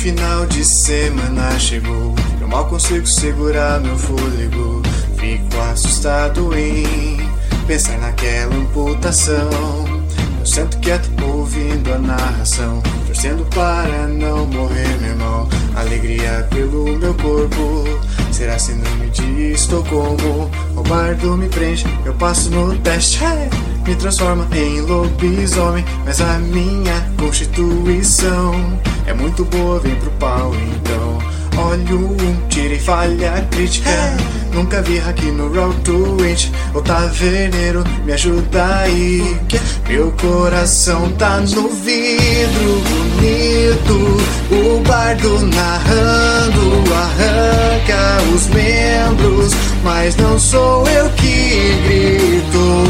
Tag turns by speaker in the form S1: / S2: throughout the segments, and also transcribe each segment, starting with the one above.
S1: final de semana chegou. Eu mal consigo segurar meu fôlego. Fico assustado em pensar naquela amputação. Eu sento quieto ouvindo a narração, torcendo para não morrer, meu irmão. Alegria pelo meu corpo, será síndrome de Estocolmo. O bardo me prende, eu passo no teste. Hey! Me transforma em lobisomem, mas a minha constituição é muito boa, vem pro pau então. Olho um, tirei falha crítica. Nunca vi aqui no Road to It. O taverneiro me ajuda aí. Meu coração tá no vidro bonito. O bardo narrando arranca os membros. Mas não sou eu que grito.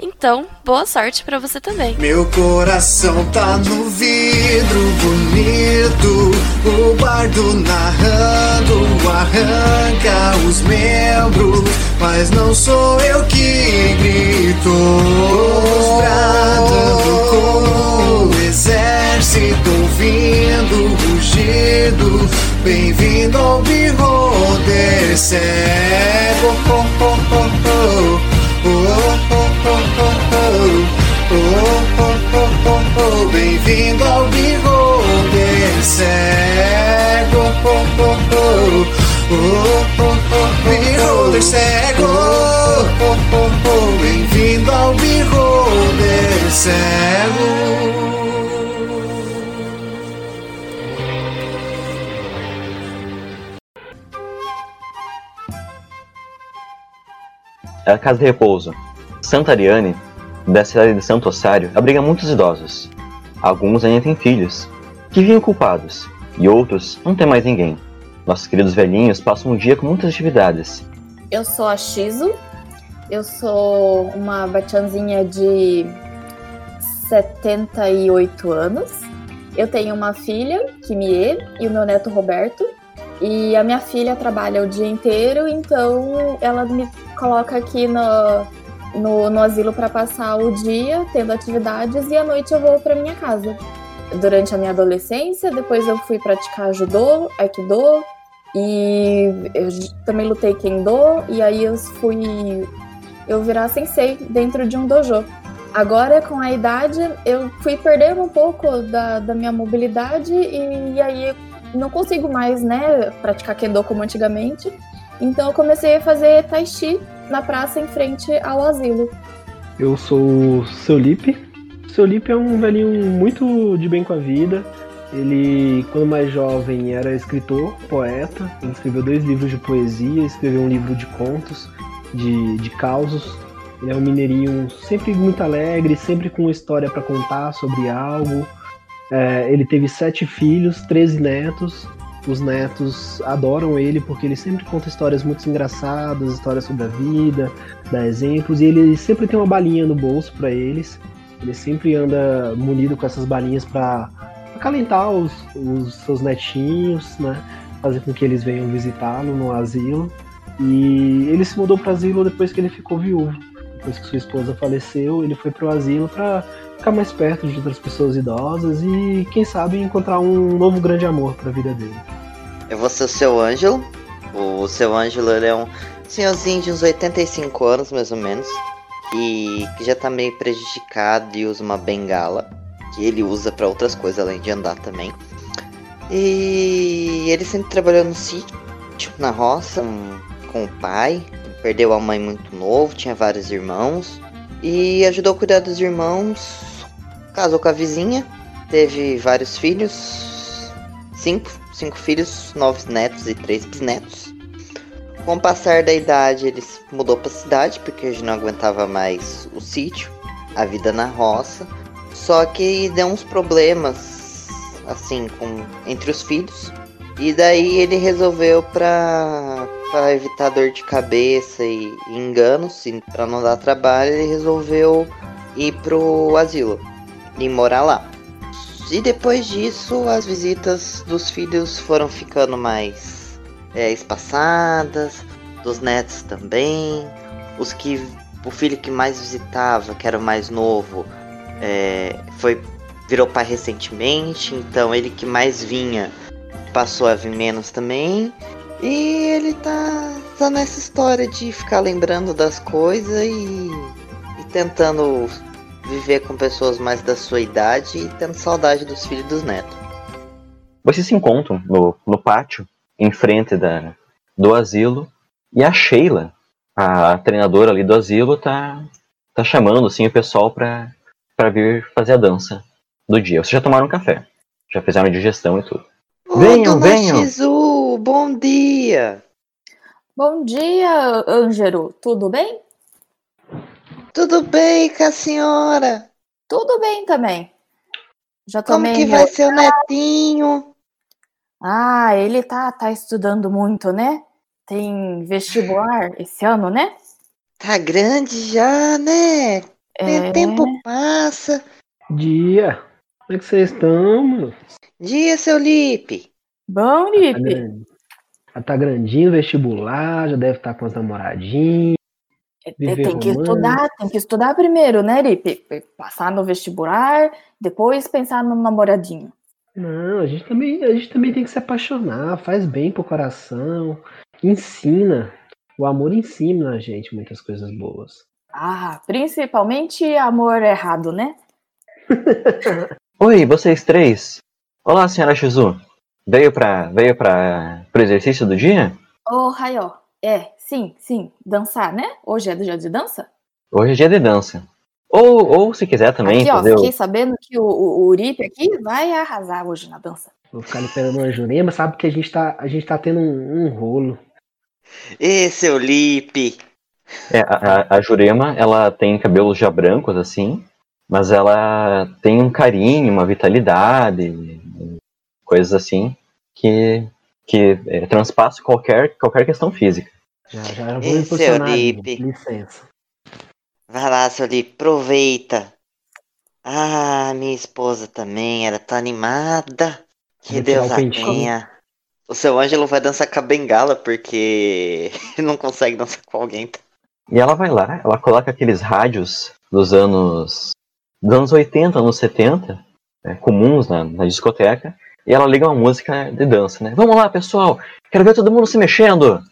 S2: Então, boa sorte para você também.
S1: Meu coração tá no vidro bonito, o bardo narrando arranca os membros, mas não sou eu que grito. Bradando como um exército, ouvindo o rugido. Bem-vindo ao Beholder cego. Oh, oh, oh, Bem-vindo ao Beholder cego. Oh, oh, oh, oh, oh, oh, Beholder cego. Oh, oh, oh, Bem-vindo ao Beholder cego.
S3: A casa de repouso. Santa Ariane, da cidade de Santo Ossário, abriga muitos idosos. Alguns ainda têm filhos, que vivem culpados, e outros não têm mais ninguém. Nossos queridos velhinhos passam um dia com muitas atividades.
S4: Eu sou a Shizu, eu sou uma batianzinha de 78 anos. Eu tenho uma filha, Kimie, e o meu neto Roberto. E a minha filha trabalha o dia inteiro, então ela me coloca aqui no, no, no asilo para passar o dia tendo atividades e à noite eu vou para minha casa. Durante a minha adolescência, depois eu fui praticar judô, aikido e eu também lutei kendo e aí eu fui eu virar sensei dentro de um dojo. Agora, com a idade, eu fui perdendo um pouco da, da minha mobilidade e, e aí não consigo mais, né, praticar kendo como antigamente. Então eu comecei a fazer tai chi na praça em frente ao asilo.
S5: Eu sou o Seu Lipe. Seu Lipe é um velhinho muito de bem com a vida. Ele, quando mais jovem, era escritor, poeta. Ele escreveu dois livros de poesia, escreveu um livro de contos, de, de causos. Ele é um mineirinho sempre muito alegre, sempre com uma história para contar sobre algo. É, ele teve sete filhos, 13 netos. Os netos adoram ele porque ele sempre conta histórias muito engraçadas, histórias sobre a vida, dá exemplos, e ele sempre tem uma balinha no bolso para eles. Ele sempre anda munido com essas balinhas para acalentar os, os, seus netinhos, né? Fazer com que eles venham visitá-lo no asilo. E ele se mudou para o asilo depois que ele ficou viúvo. Depois que sua esposa faleceu, ele foi para o asilo para ficar mais perto de outras pessoas idosas e, quem sabe, encontrar um novo grande amor para a vida dele.
S6: Eu vou ser o seu Ângelo. O seu Ângelo ele é um senhorzinho de uns 85 anos, mais ou menos, e que já tá meio prejudicado e usa uma bengala, que ele usa para outras coisas além de andar também. E ele sempre trabalhou no sítio, na roça, com o pai. Perdeu a mãe muito novo, tinha vários irmãos. e ajudou a cuidar dos irmãos, casou com a vizinha, teve vários filhos, cinco, cinco filhos, nove netos e três bisnetos. Com o passar da idade, ele mudou para cidade porque já não aguentava mais o sítio, a vida na roça. Só que deu uns problemas assim com entre os filhos. E daí ele resolveu para para evitar dor de cabeça e, e enganos, para não dar trabalho, ele resolveu ir pro asilo e morar lá. E depois disso, as visitas dos filhos foram ficando mais é, espaçadas, dos netos também. Os que o filho que mais visitava, que era o mais novo, é, foi virou pai recentemente, então ele que mais vinha passou a vir menos também. E ele tá, tá nessa história de ficar lembrando das coisas e, e tentando viver com pessoas mais da sua idade e tendo saudade dos filhos e dos netos.
S3: Vocês se encontram no, no pátio, em frente da, do asilo, e a Sheila, a treinadora ali do asilo, tá, tá chamando assim, o pessoal pra, pra vir fazer a dança do dia. Vocês já tomaram café, já fizeram digestão e tudo.
S6: Ô,
S3: venham,
S6: dona
S3: venham!
S6: Shizu, bom dia!
S4: Bom dia, Ângelo. Tudo bem?
S6: Tudo bem com a senhora?
S4: Tudo bem também. Já
S6: Como
S4: tomei
S6: que
S4: meu-
S6: vai ser o netinho?
S4: Ah, ele tá, tá estudando muito, né? Tem vestibular esse ano, né?
S6: Tá grande já, né?
S4: É,
S6: O tempo passa.
S5: Dia. Como é que vocês estão, mano?
S6: Dia, seu Lipe.
S4: Bom,
S5: Tá,
S4: Lipe.
S5: Já tá grandinho, vestibular, já deve estar com as namoradinhas.
S4: Tem que
S5: romance.
S4: estudar, tem que estudar primeiro, né, Lipe? Passar no vestibular, depois pensar no namoradinho.
S5: Não, a gente também, a gente também tem que se apaixonar, faz bem pro coração, ensina. O amor ensina a gente muitas coisas boas.
S4: Ah, principalmente amor errado, né?
S3: Oi, vocês três. Olá, senhora Shizu. Veio pra, veio pra, pro exercício do dia?
S4: Ô, Raió, é, sim, sim, dançar, né? Hoje é do dia de dança?
S3: Hoje é dia de dança. Ou, ou se quiser também
S4: aqui, ó,
S3: fazer o-
S4: fiquei sabendo que o, o, o Uripe aqui vai arrasar hoje na dança.
S5: Vou ficar ali pegando uma jurema, sabe que a gente tá, a gente tá tendo um, um rolo.
S6: Ê, seu Lipe.
S3: É, a, a- a Jurema, ela tem cabelos já brancos, assim, mas ela tem um carinho, uma vitalidade, coisas assim, que, que é, transpassa qualquer, qualquer questão física.
S5: Já, já
S6: é o
S5: ali,
S6: Lipe.
S5: Licença.
S6: Vai lá, seu Lipe, aproveita. Ah, minha esposa também, ela tá animada. Que Deus a tenha. O seu Ângelo vai dançar com a bengala porque ele não consegue dançar com alguém.
S3: E ela vai lá, ela coloca aqueles rádios dos anos, dos anos 80, anos 70, né, comuns na, na discoteca, e ela liga uma música de dança, né? Vamos lá, pessoal, quero ver todo mundo se mexendo.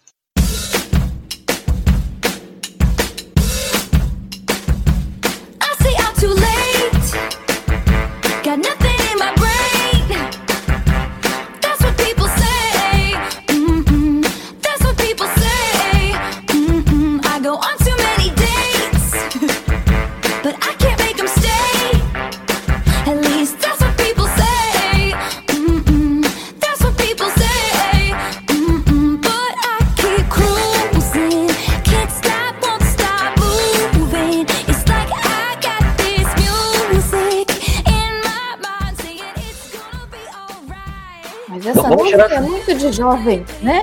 S4: Muito de jovem, né?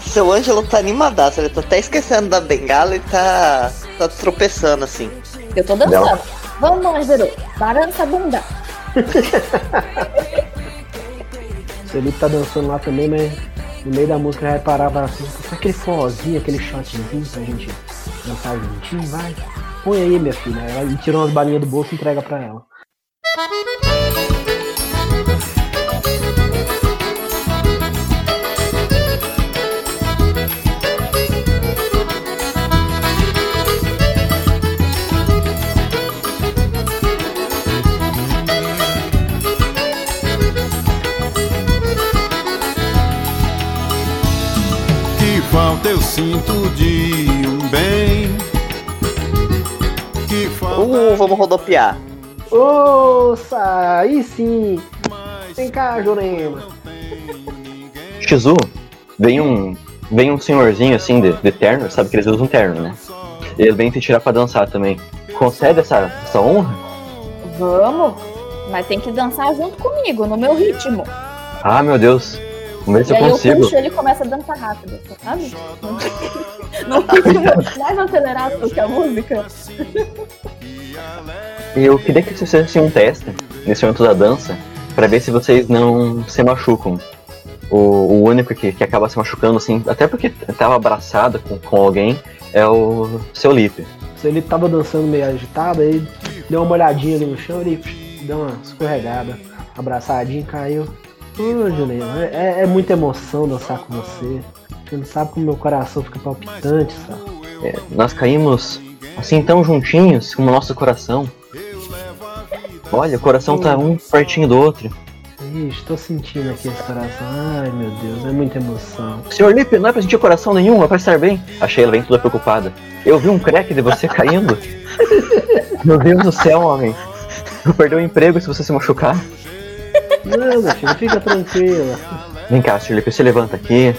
S6: Seu Ângelo tá animadaço, ele tá até esquecendo da bengala e tá, tá tropeçando assim.
S4: Eu tô dançando. Vamos, Ângelo, balança a bunda.
S5: O Felipe tá dançando lá também, mas no meio da música vai parar pra assim, aquele forrozinho, aquele shotzinho pra gente dançar juntinho, vai. Põe aí, minha filha. Ela tirou umas balinhas do bolso e entrega pra ela.
S7: Que falta eu sinto de um bem
S6: Uh, vamos rodopiar.
S5: Nossa, aí sim. Vem cá, Jurema.
S3: Shizu, vem um. Vem um senhorzinho assim de, de terno, sabe que eles usam terno, né? Ele vem te tirar pra dançar também. Concede essa, essa honra?
S4: Vamos, mas tem que dançar junto comigo, no meu ritmo.
S3: Ah, meu Deus. Vamos ver se
S4: e
S3: eu
S4: aí
S3: consigo.
S4: eu puxo ele e começa a dançar rápido, sabe? Não ritmo mais acelerado do que a música.
S3: Eu queria que vocês fizessem um teste nesse momento da dança pra ver se vocês não se machucam. O, o único que, que acaba se machucando, assim, até porque tava abraçado com, com alguém, é o seu Lipe.
S5: Se ele tava dançando meio agitado, aí deu uma olhadinha ali no chão, ele deu uma escorregada, abraçadinho, caiu. Ô, Juliana, é, é muita emoção dançar com você. Você não sabe como meu coração fica palpitante, sabe?
S3: É, nós caímos assim tão juntinhos com o nosso coração. Olha, o coração tá um pertinho do outro.
S5: Tô sentindo aqui esse coração. Ai, meu Deus, é muita emoção.
S3: Senhor Lipe, não é pra sentir coração nenhum, é pra estar bem. Achei ela bem toda preocupada. Eu vi um crack de você caindo. Meu Deus do céu, homem. Eu perdi o emprego se você se machucar.
S5: Não, meu filho, fica tranquila.
S3: Vem cá, Senhor Lipe, você levanta aqui.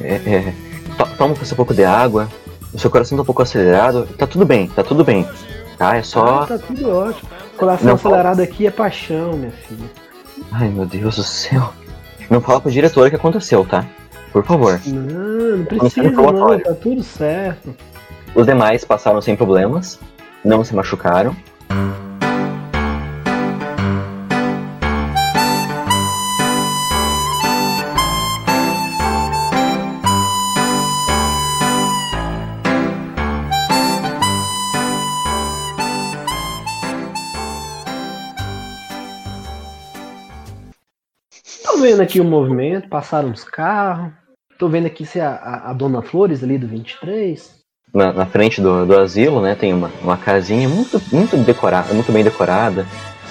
S3: É, é, to- toma um pouco de água. O seu coração tá um pouco acelerado. Tá tudo bem, tá tudo bem. Tá, é
S5: Ah,
S3: só.
S5: tá tudo ótimo. Coração acelerado aqui é paixão, minha filha.
S3: Ai, meu Deus do céu. Não fala pro diretor o que aconteceu, tá? Por favor.
S5: Não, não precisa não, tá tudo certo.
S3: Os demais passaram sem problemas, não se machucaram.
S5: Tô vendo aqui o movimento, passaram uns carros. Tô vendo aqui se a, a, a Dona Flores ali do 23.
S3: Na, na frente do, do asilo, né, tem uma, uma casinha muito, muito decorada, muito bem decorada.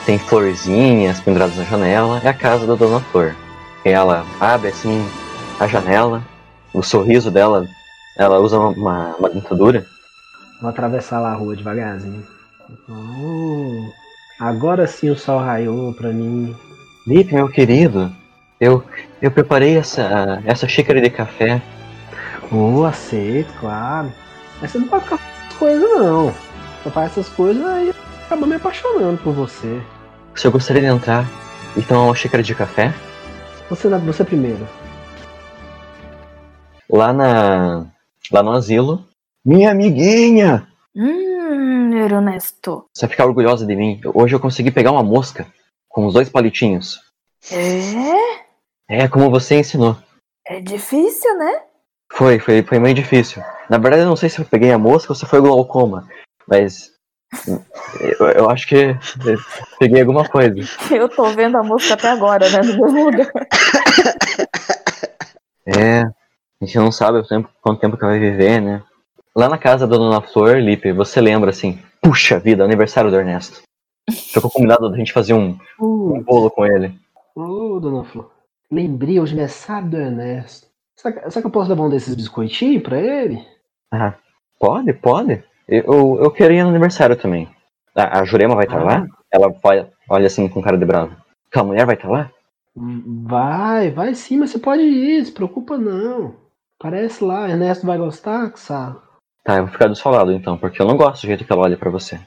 S3: Tem florzinhas penduradas na janela. É a casa da Dona Flor. Ela abre assim a janela, o sorriso dela, ela usa uma, uma, uma dentadura.
S5: Vou atravessar lá a rua devagarzinho. Oh, agora sim o sol raiou pra mim.
S3: Lipe, meu querido, eu, eu preparei essa, essa xícara de café.
S5: Oh, aceito, claro. Mas você não pode ficar essas coisas, não. Só faz essas coisas aí acaba me apaixonando por você.
S3: Se eu gostaria de entrar e tomar uma xícara de café,
S5: Você, você primeiro.
S3: lá na lá no asilo. Minha amiguinha!
S4: Hum, Ernesto.
S3: Você vai ficar orgulhosa de mim. Hoje eu consegui pegar uma mosca com os dois palitinhos.
S4: É?
S3: É como você ensinou.
S4: É difícil, né?
S3: Foi, foi, foi meio difícil. Na verdade, eu não sei se eu peguei a mosca ou se foi glaucoma, mas eu, eu acho que eu peguei alguma coisa.
S4: Eu tô vendo a música até agora, né? No mesmo lugar.
S3: É, a gente não sabe o tempo, quanto tempo que vai viver, né? Lá na casa da Dona Flor, Lipe, você lembra assim, puxa vida, aniversário do Ernesto. Ficou combinado da gente fazer um, um bolo com ele.
S5: Ô, dona Flor. Lembrei, hoje é aniversário do Ernesto. Será que, será que eu posso levar um desses biscoitinhos pra ele?
S3: Ah, pode, pode. Eu, eu queria no aniversário também. A, a Jurema vai estar lá? Ela vai, olha assim com cara de bravo. A mulher vai estar lá?
S5: Vai, vai sim, mas você pode ir, se preocupa não. Parece lá, Ernesto vai gostar, Sá.
S3: Tá, eu vou ficar do seu lado então, porque eu não gosto do jeito que ela olha pra você.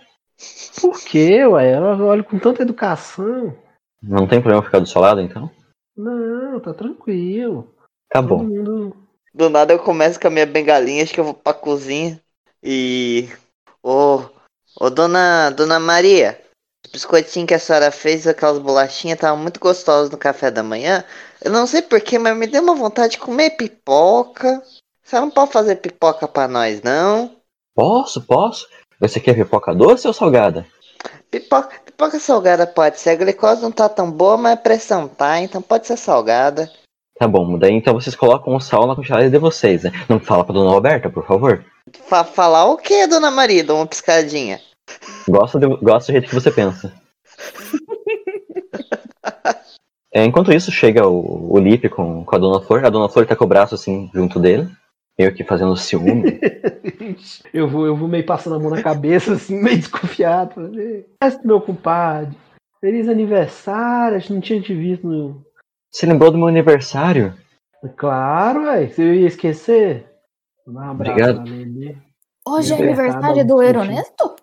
S5: Por quê, ué? Ela olha com tanta educação.
S3: Não tem problema ficar do seu lado então?
S5: Não, tá tranquilo.
S3: Tá bom.
S5: mundo.
S6: Do nada eu começo com a minha bengalinha, acho que eu vou pra cozinha. E. Ô. Ô dona. Dona Maria. Os biscoitinhos que a senhora fez, aquelas bolachinhas, estavam muito gostosos no café da manhã. Eu não sei porquê, mas me deu uma vontade de comer pipoca. Você não pode fazer pipoca pra nós, não?
S3: Posso, posso? Você quer pipoca doce ou salgada?
S6: Pipoca, pipoca salgada pode ser. A glicose não tá tão boa, mas a pressão tá, então pode ser salgada.
S3: Tá bom, daí então vocês colocam o sal na quantidade de vocês, né? Não fala pra dona Roberta, por favor.
S6: Fa falar o que, dona Maria? Dá uma piscadinha.
S3: Gosto, de, gosto do jeito que você pensa. É, enquanto isso, chega o, o Lipe com, com a Dona Flor. A Dona Flor tá com o braço assim junto dele. Meio que fazendo ciúme.
S5: eu, vou, eu vou meio passando a mão na cabeça, assim, meio desconfiado. Mas, meu compadre, feliz aniversário, a gente não tinha te visto no.
S3: Você lembrou do meu aniversário?
S5: Claro, ué, você ia esquecer? Um abraço
S3: Obrigado.
S4: Hoje é aniversário do. Ernesto?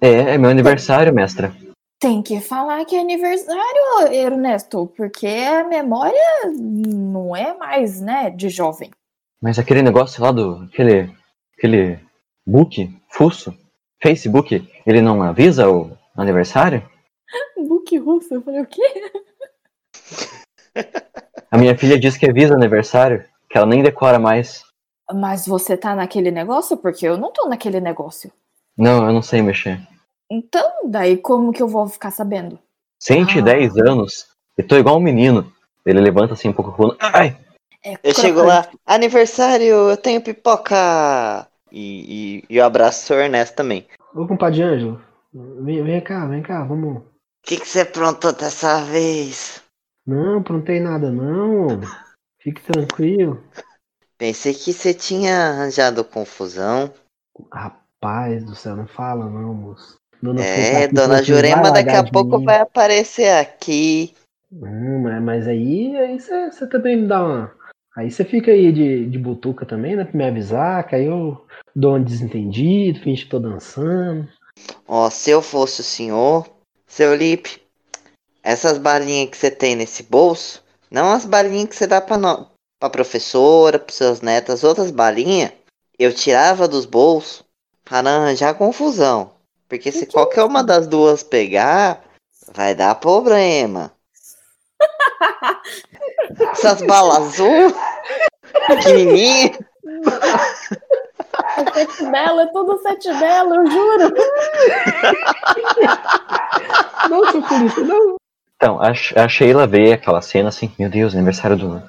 S3: É, é meu aniversário, mestra.
S4: Tem que falar que é aniversário, Ernesto, porque a memória não é mais, né, de jovem.
S3: Mas aquele negócio lá do. aquele. aquele. book, fuso, Facebook, ele não avisa o aniversário?
S4: Book russo, eu falei, o quê?
S3: A minha filha diz que avisa aniversário, que ela nem decora mais.
S4: Mas você tá naquele negócio? Porque eu não tô naquele negócio.
S3: Não, eu não sei mexer.
S4: Então, daí como que eu vou ficar sabendo?
S3: 110 anos, e tô igual um menino. Ele levanta assim um pouco o. Ai!
S4: É
S6: Eu chego lá, aniversário, eu tenho pipoca! E, e, e eu abraço o Ernesto também.
S5: Ô, compadre Ângelo, vem, vem cá, vem cá, vamos.
S6: O que, que você aprontou dessa vez?
S5: Não, aprontei nada, não. Fique tranquilo.
S6: Pensei que você tinha arranjado confusão.
S5: Rapaz do céu, não fala não, moço. Dona tá
S6: É,
S5: aqui
S6: dona Jurema daqui a pouco vai aparecer aqui.
S5: Hum, mas, mas aí aí você também me dá uma. Aí você fica aí de, de butuca também, né? Pra me avisar, que aí eu dou um desentendido, finge que tô dançando.
S6: Ó, se eu fosse o senhor, seu Lipe, essas balinhas que você tem nesse bolso, não as balinhas que você dá pra, no... pra professora, pros seus netos, as outras balinhas, eu tirava dos bolsos para não arranjar confusão. Porque se qualquer uma das duas pegar, vai dar problema. Essas balas azul, pequenininhas,
S4: É sete belo, é tudo sete belo, eu juro.
S5: Não, seu polícia, não.
S3: Então, a, a Sheila vê aquela cena assim, meu Deus, aniversário do,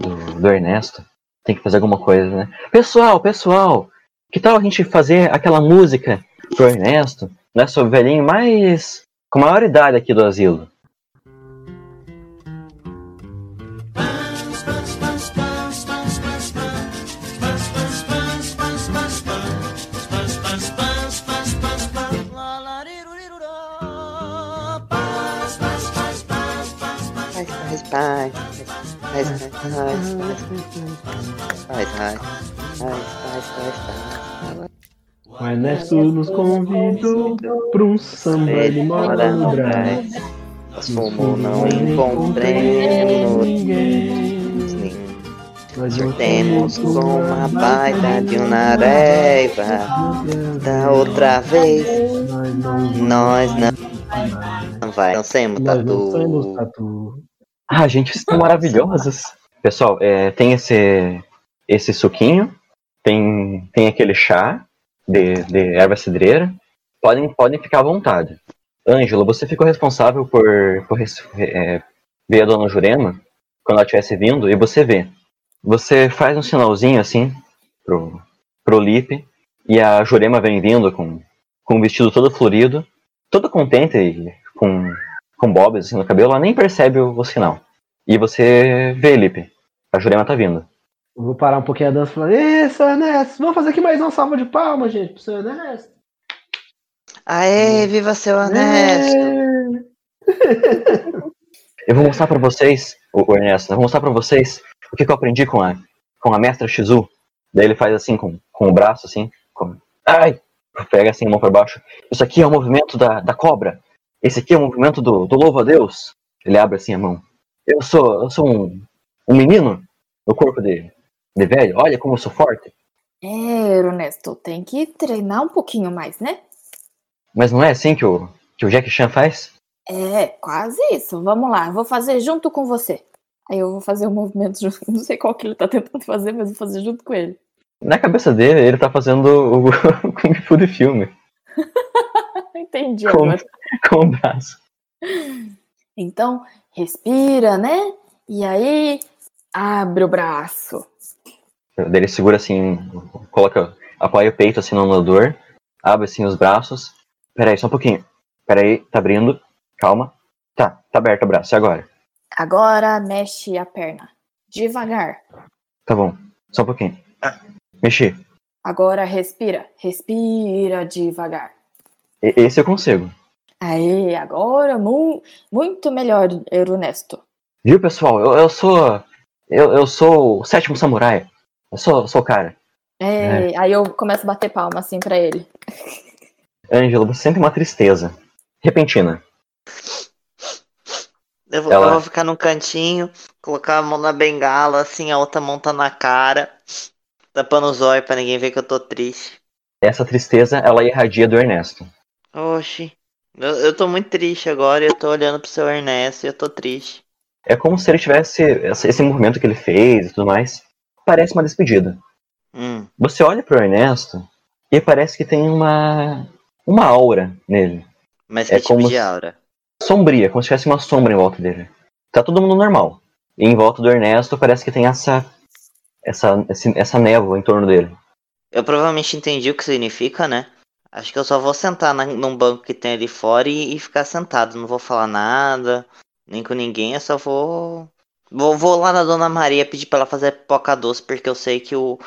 S3: do, do Ernesto. Tem que fazer alguma coisa, né? Pessoal, pessoal, que tal a gente fazer aquela música pro Ernesto? Nosso velhinho mais. com maior idade aqui do asilo.
S6: Paz.
S5: O Ernesto nos convidou pra um samba, ele mora no Brás.
S6: Nós fomos, não encontremos
S5: ninguém. Nós
S6: Temos com uma baita de uma raiva. Da outra vez,
S5: Nós não
S6: nós não, não vai. Não temos
S5: somos
S6: tatu.
S3: Ah, gente, vocês estão maravilhosos. Pessoal, é, tem esse, esse suquinho, tem, tem aquele chá de, de erva cidreira. Podem, podem ficar à vontade. Ângelo, você ficou responsável por, por é, ver a dona Jurema quando ela estivesse vindo e você vê. Você faz um sinalzinho assim pro, pro Lipe e a Jurema vem vindo com, com um vestido todo florido, toda contente com, com bobs assim no cabelo, ela nem percebe o, o sinal. E você vê, Lipe, a Jurema tá vindo.
S5: Eu vou parar um pouquinho a dança e falar: Ê, seu Ernesto, vamos fazer aqui mais uma salva de palmas, gente, pro seu Ernesto.
S6: Aê, viva seu Ernesto!
S5: É.
S3: Eu vou mostrar pra vocês, o o Ernesto, eu vou mostrar pra vocês o que, que eu aprendi com a, com a mestra Shizu. Daí ele faz assim com, com o braço, assim, com, ai, pega assim a mão pra baixo. Isso aqui é o movimento da, da cobra. Esse aqui é o movimento do, do louvo a Deus. Ele abre assim a mão. Eu sou, eu sou um, um menino no corpo de, de velho. Olha como eu sou forte.
S4: É, Ernesto, tem que treinar um pouquinho mais, né?
S3: Mas não é assim que o, que o Jack Chan faz?
S4: É, quase isso. Vamos lá, vou fazer junto com você. Aí eu vou fazer o movimento junto. Não sei qual que ele tá tentando fazer, mas vou fazer junto com ele.
S3: Na cabeça dele, ele tá fazendo o, o Kung Fu de filme.
S4: Entendi
S3: Com,
S4: agora.
S3: com o braço.
S4: Então, respira, né? E aí, abre o braço.
S3: Daí ele segura assim, coloca, apoia o peito assim no anulador, abre assim os braços. Peraí, só um pouquinho. Peraí, tá abrindo. Calma. Tá, tá aberto o braço. E agora?
S4: Agora mexe a perna. Devagar.
S3: Tá bom. Só um pouquinho. Mexi.
S4: Agora respira. Respira devagar.
S3: E- esse eu consigo.
S4: Aí, agora mu muito melhor, Ernesto.
S3: Viu, pessoal? Eu, eu sou. Eu, eu sou o sétimo samurai. Eu sou, sou o cara.
S4: É, Aí eu começo a bater palma assim pra ele.
S3: Ângelo, você sente uma tristeza. Repentina.
S6: Eu vou,
S3: Ela-
S6: eu vou ficar num cantinho, colocar a mão na bengala, assim, a outra mão tá na cara, tapando os olhos pra ninguém ver que eu tô triste.
S3: Essa tristeza, ela irradia do Ernesto.
S6: Oxi, eu, eu tô muito triste agora, eu tô olhando pro seu Ernesto e eu tô triste.
S3: É como se ele tivesse esse movimento que ele fez e tudo mais. Parece uma despedida.
S6: Hum,
S3: Você olha pro Ernesto e parece que tem uma. uma aura nele.
S6: mas
S3: É
S6: que tipo
S3: como
S6: de
S3: se-
S6: aura?
S3: Sombria, como se tivesse uma sombra em volta dele. Tá todo mundo normal. E em volta do Ernesto parece que tem essa. essa, essa névoa em torno dele.
S6: Eu provavelmente entendi o que significa, né? Acho que eu só vou sentar na- num banco que tem ali fora e, e ficar sentado. Não vou falar nada, nem com ninguém, eu só vou. Vou, vou lá na Dona Maria pedir pra ela fazer pipoca doce, porque eu sei que o,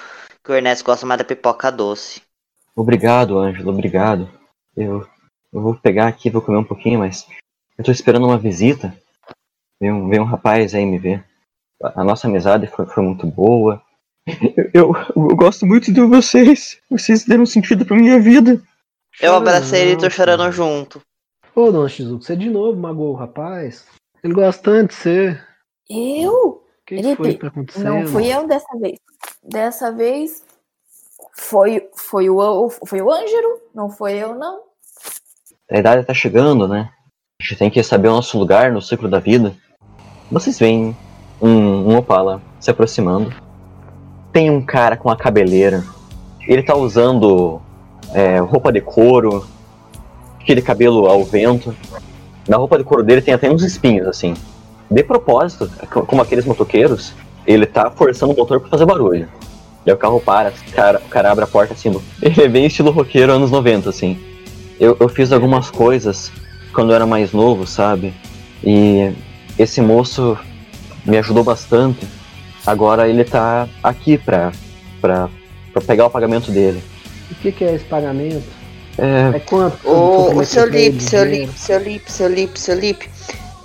S6: que o Ernesto gosta mais da pipoca doce.
S3: Obrigado, Ângelo, obrigado. Eu, eu vou pegar aqui, vou comer um pouquinho, mas eu tô esperando uma visita. Veio um, um rapaz aí me ver. A, a nossa amizade foi, foi muito boa. Eu, eu, eu gosto muito de vocês. Vocês deram sentido pra minha vida.
S6: Eu abracei ele e tô chorando junto.
S5: Ô, Dona Shizuko, você de novo magoou o rapaz? Ele gosta tanto de você.
S4: Eu?
S5: O que, que
S4: Felipe,
S5: foi que tá acontecendo?
S4: Não fui eu dessa vez. Dessa vez foi, foi, o, foi o Ângelo, não foi eu, não.
S3: A idade tá chegando, né? A gente tem que saber o nosso lugar no ciclo da vida. Vocês veem um, um Opala se aproximando. Tem um cara com a cabeleira. Ele tá usando é, roupa de couro, aquele cabelo ao vento. Na roupa de couro dele tem até uns espinhos, assim. De propósito, co- como aqueles motoqueiros, ele tá forçando o motor pra fazer barulho. Daí o carro para, o cara, o cara abre a porta assim. Ele é bem estilo roqueiro anos 90, assim. Eu, eu fiz algumas coisas quando eu era mais novo, sabe? E esse moço me ajudou bastante. Agora ele tá aqui pra, pra, pra pegar o pagamento dele.
S5: O que, que é esse pagamento?
S3: É,
S5: É quanto? você
S6: ô, seu Lipe, seu? Lipe, seu Lipe, seu Lipe, seu Lipe.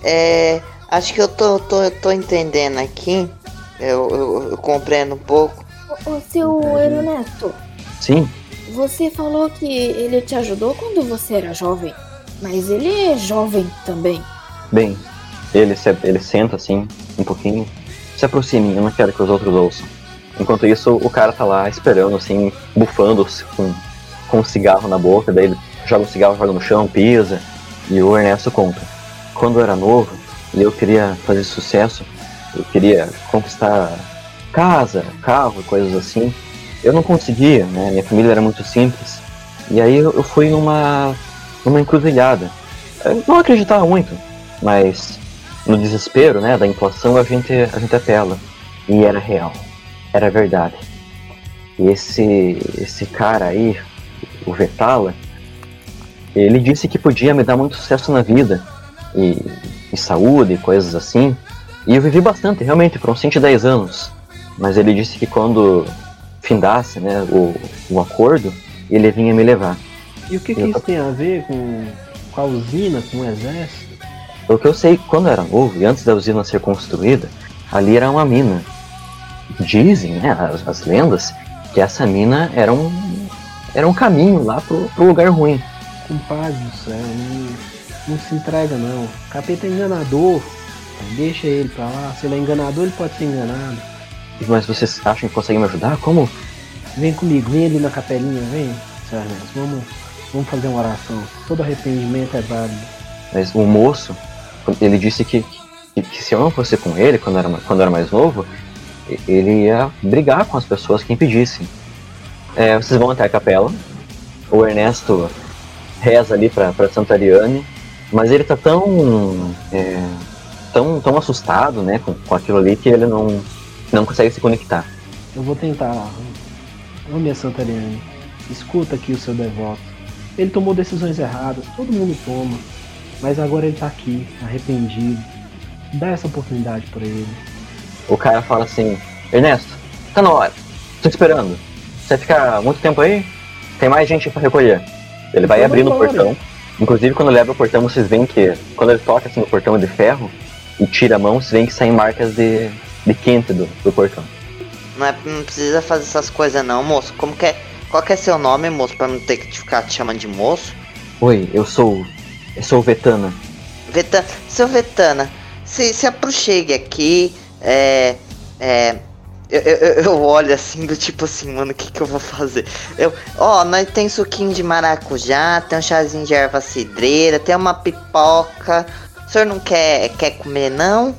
S6: É. Acho que eu tô, tô, eu tô entendendo aqui. Eu, eu, eu compreendo um pouco.
S4: Ô, ô, seu Ernesto,
S3: sim,
S4: você falou que ele te ajudou quando você era jovem. Mas ele é jovem também.
S3: bem. Ele, se, ele senta assim, um pouquinho. Se aproxime, eu não quero que os outros ouçam. Enquanto isso, o cara tá lá esperando, assim, bufando com, com um cigarro na boca. Daí ele joga o cigarro, joga no chão, pisa. E o Ernesto conta. Quando eu era novo e eu queria fazer sucesso, eu queria conquistar casa, carro, coisas assim. Eu não conseguia, né? Minha família era muito simples. E aí eu fui numa, numa encruzilhada. Eu não acreditava muito, mas no desespero, né, da inflação, a gente, a gente apela. E era real. Era verdade. E esse, esse cara aí, o Vetala, ele disse que podia me dar muito sucesso na vida. E, e saúde, e coisas assim. E eu vivi bastante, realmente, por uns 110 anos. Mas ele disse que quando findasse né, o, o acordo, ele vinha me levar.
S5: E o que, que
S3: Eu-
S5: isso tem a ver com, com a usina, com o exército?
S3: O que eu sei, quando eu era novo e antes da usina ser construída, ali era uma mina. Dizem, né, as, as lendas, que essa mina era um, era um caminho lá pro, pro lugar ruim.
S5: Compadre do céu, não, não se entrega não. Capeta é enganador. Deixa ele pra lá. Se ele é enganador, ele pode ser enganado.
S3: Mas vocês acham que conseguem me ajudar? Como?
S5: Vem comigo, vem ali na capelinha, vem. Ernesto. Vamos, vamos fazer uma oração. Todo arrependimento é válido.
S3: Mas o moço, ele disse que, que, que se eu não fosse com ele quando era, quando era mais novo, ele ia brigar com as pessoas que impedissem. É, vocês vão até a capela. O Ernesto reza ali pra Santa Ariane, mas ele tá tão, é, tão, tão assustado né, com, com aquilo ali que ele não, não consegue se conectar.
S5: Eu vou tentar. Ô minha Santa Ariane, escuta aqui o seu devoto. Ele tomou decisões erradas, todo mundo toma. Mas agora ele tá aqui, arrependido. Dá essa oportunidade pra ele.
S3: O cara fala assim: Ernesto, tá na hora, tô esperando. Você fica muito tempo aí? Tem mais gente pra recolher. Ele vai
S5: Então
S3: abrindo o portão. Inclusive, quando ele abre o portão, vocês veem que quando ele toca assim no portão de ferro e tira a mão, vocês veem que saem marcas de, de quente do, do portão.
S6: Não, é, não precisa fazer essas coisas não, moço. Como que é? Qual que é seu nome, moço, pra não ter que te ficar te chamando de moço?
S3: Oi, eu sou. Eu sou o Vetana.
S6: Vetana, seu Vetana, se, se aproxegue aqui, é. É. Eu, eu, eu- olho assim, do tipo assim, mano, o que que eu vou fazer? Eu, ó, nós tem suquinho de maracujá, tem um chazinho de erva cidreira, tem uma pipoca. O senhor não quer, quer comer, não?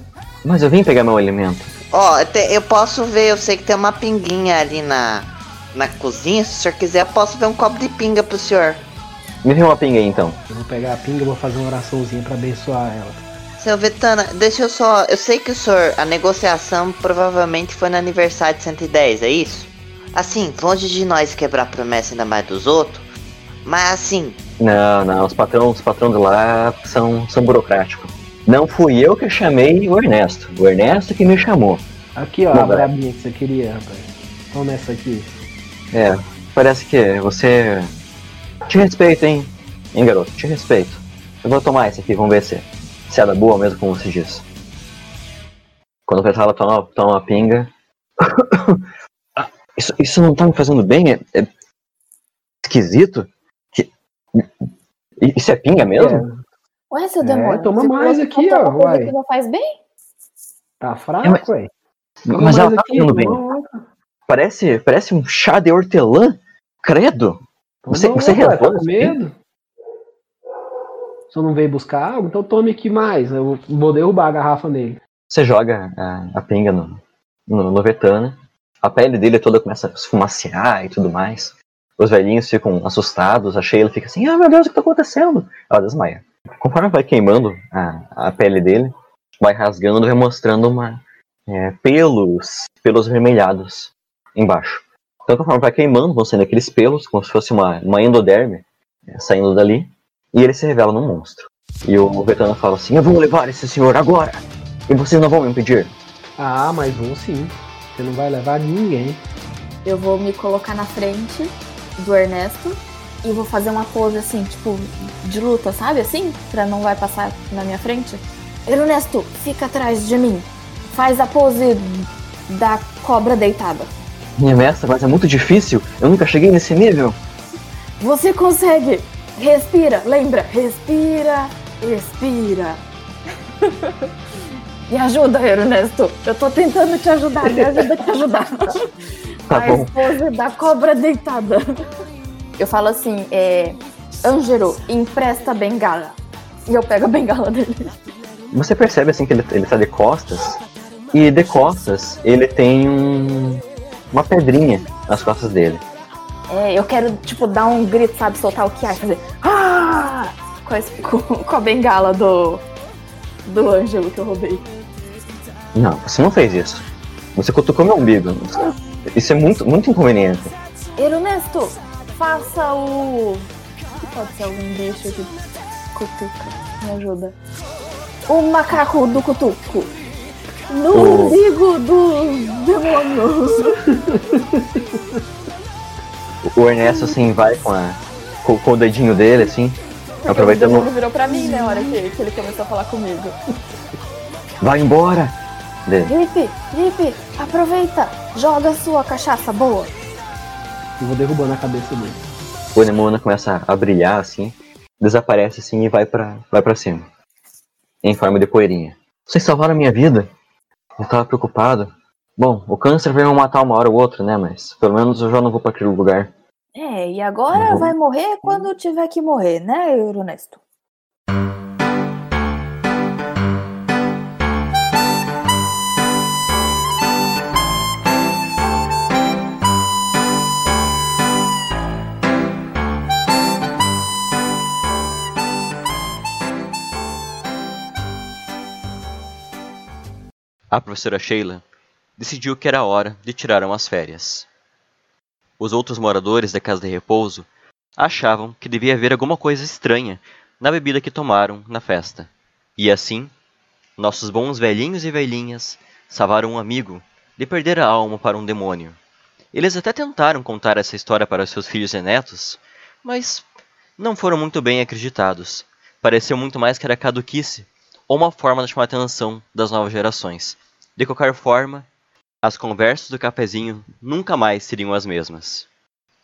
S3: Mas eu vim pegar meu alimento.
S6: Ó, eu te- eu posso ver, eu sei que tem uma pinguinha ali na, na cozinha. Se o senhor quiser, eu posso ver um copo de pinga pro senhor.
S3: Me vê uma pinga aí então.
S5: Eu vou pegar a pinga e vou fazer uma oraçãozinha pra abençoar ela.
S6: Seu Vetana, deixa eu só. Eu sei que o senhor. A negociação provavelmente foi no aniversário de 110, é isso? Assim, longe de nós quebrar a promessa ainda mais dos outros. Mas assim,
S3: Não, não, os patrões, os patrões de lá são, são burocráticos. Não fui eu que chamei o Ernesto. O Ernesto que me chamou.
S5: Aqui, ó,
S3: Não,
S5: a brabinha que você queria, rapaz. Toma essa aqui.
S3: É, parece que você. Te respeito, hein? Hein, garoto? Te respeito. Eu vou tomar esse aqui, vamos ver se, se é da boa mesmo, como você diz. Quando o Petala toma, toma uma pinga. Ah, isso, isso não tá me fazendo bem? É, é esquisito? Que- Isso é pinga mesmo?
S4: Ué, seu
S5: É,
S4: demônio.
S5: toma
S4: se
S5: mais
S4: você
S5: aqui,
S4: toma
S5: ó, uai.
S4: que não faz bem?
S5: Tá
S3: É,
S5: fraco,
S3: mas-
S5: ué. Toma
S3: Mas ela tá
S5: aqui,
S3: fazendo bem.
S5: toma.
S3: Parece, parece um chá de hortelã? Credo!
S5: Toma
S3: Você- você
S5: outra, ué,
S3: revolve
S5: tá com medo? Só não veio buscar água? Então tome aqui mais. Eu vou derrubar a garrafa nele.
S3: Você joga a, a pinga no, no, no Vetana, a pele dele toda começa a esfumaciar e tudo mais. Os velhinhos ficam assustados, a Sheila fica assim, ah meu Deus, o que tá acontecendo? Ela desmaia. Conforme vai queimando a, a pele dele, vai rasgando e mostrando uma, é, pelos, pelos vermelhados embaixo. Então conforme vai queimando, vão saindo aqueles pelos, como se fosse uma, uma endoderme é, saindo dali, e ele se revela num monstro. E o Vetana fala assim, eu vou levar esse senhor agora! E vocês não vão me impedir.
S5: Ah, mas vou sim. Você não vai levar ninguém.
S4: Eu vou me colocar na frente do Ernesto e vou fazer uma pose assim, tipo, de luta, sabe? Assim, pra não vai passar na minha frente. Ernesto, fica atrás de mim. Faz a pose da cobra deitada.
S3: Minha mestra, mas é muito difícil. Eu nunca cheguei nesse nível.
S4: Você consegue! Respira, lembra? Respira, respira. Me ajuda, Ernesto. Eu tô tentando te ajudar, me ajuda a te ajudar.
S3: Tá
S4: a
S3: bom.
S4: esposa da cobra deitada. Eu falo assim, é. Ângelo, empresta a bengala. E eu pego a bengala dele.
S3: Você percebe assim que ele, ele tá de costas. E de costas ele tem um, uma pedrinha nas costas dele.
S4: É, eu quero, tipo, dar um grito, sabe? Soltar o que há, fazer. Ah! Com, esse- com- com a bengala do. Do Ângelo que eu roubei.
S3: Não, você não fez isso. Você cutucou meu umbigo. Isso é muito, muito inconveniente.
S4: Ernesto, faça o. Pode ser algum bicho que cutuca. Me ajuda. O macaco do cutuco. No umbigo do demônio.
S3: O Ernesto assim vai com, a, com, com o dedinho dele assim,
S4: O
S3: aproveitando.
S4: demônio virou pra mim, né? Hora que, que ele começou a falar comigo.
S3: Vai embora!
S4: Lipe, Lipe, aproveita. Joga a sua cachaça boa.
S5: E vou derrubando a cabeça dele.
S3: O Anemona começa a brilhar assim, desaparece assim e vai pra, vai pra cima. Em forma de poeirinha. Vocês salvaram a minha vida? Eu tava preocupado. Bom, o câncer veio me matar uma hora ou outra, né? Mas pelo menos eu já não vou pra aquele lugar.
S4: É, e agora
S3: Uhum.
S4: vai morrer quando tiver que morrer, né, Ernesto?
S3: A professora Sheila decidiu que era hora de tirar umas férias. Os outros moradores da casa de repouso achavam que devia haver alguma coisa estranha na bebida que tomaram na festa. E assim, nossos bons velhinhos e velhinhas salvaram um amigo de perder a alma para um demônio.
S8: Eles até tentaram contar essa história para seus filhos e netos, mas não foram muito bem acreditados. Pareceu muito mais que era caduquice, ou uma forma de chamar a atenção das novas gerações. De qualquer forma, as conversas do cafezinho nunca mais seriam as mesmas.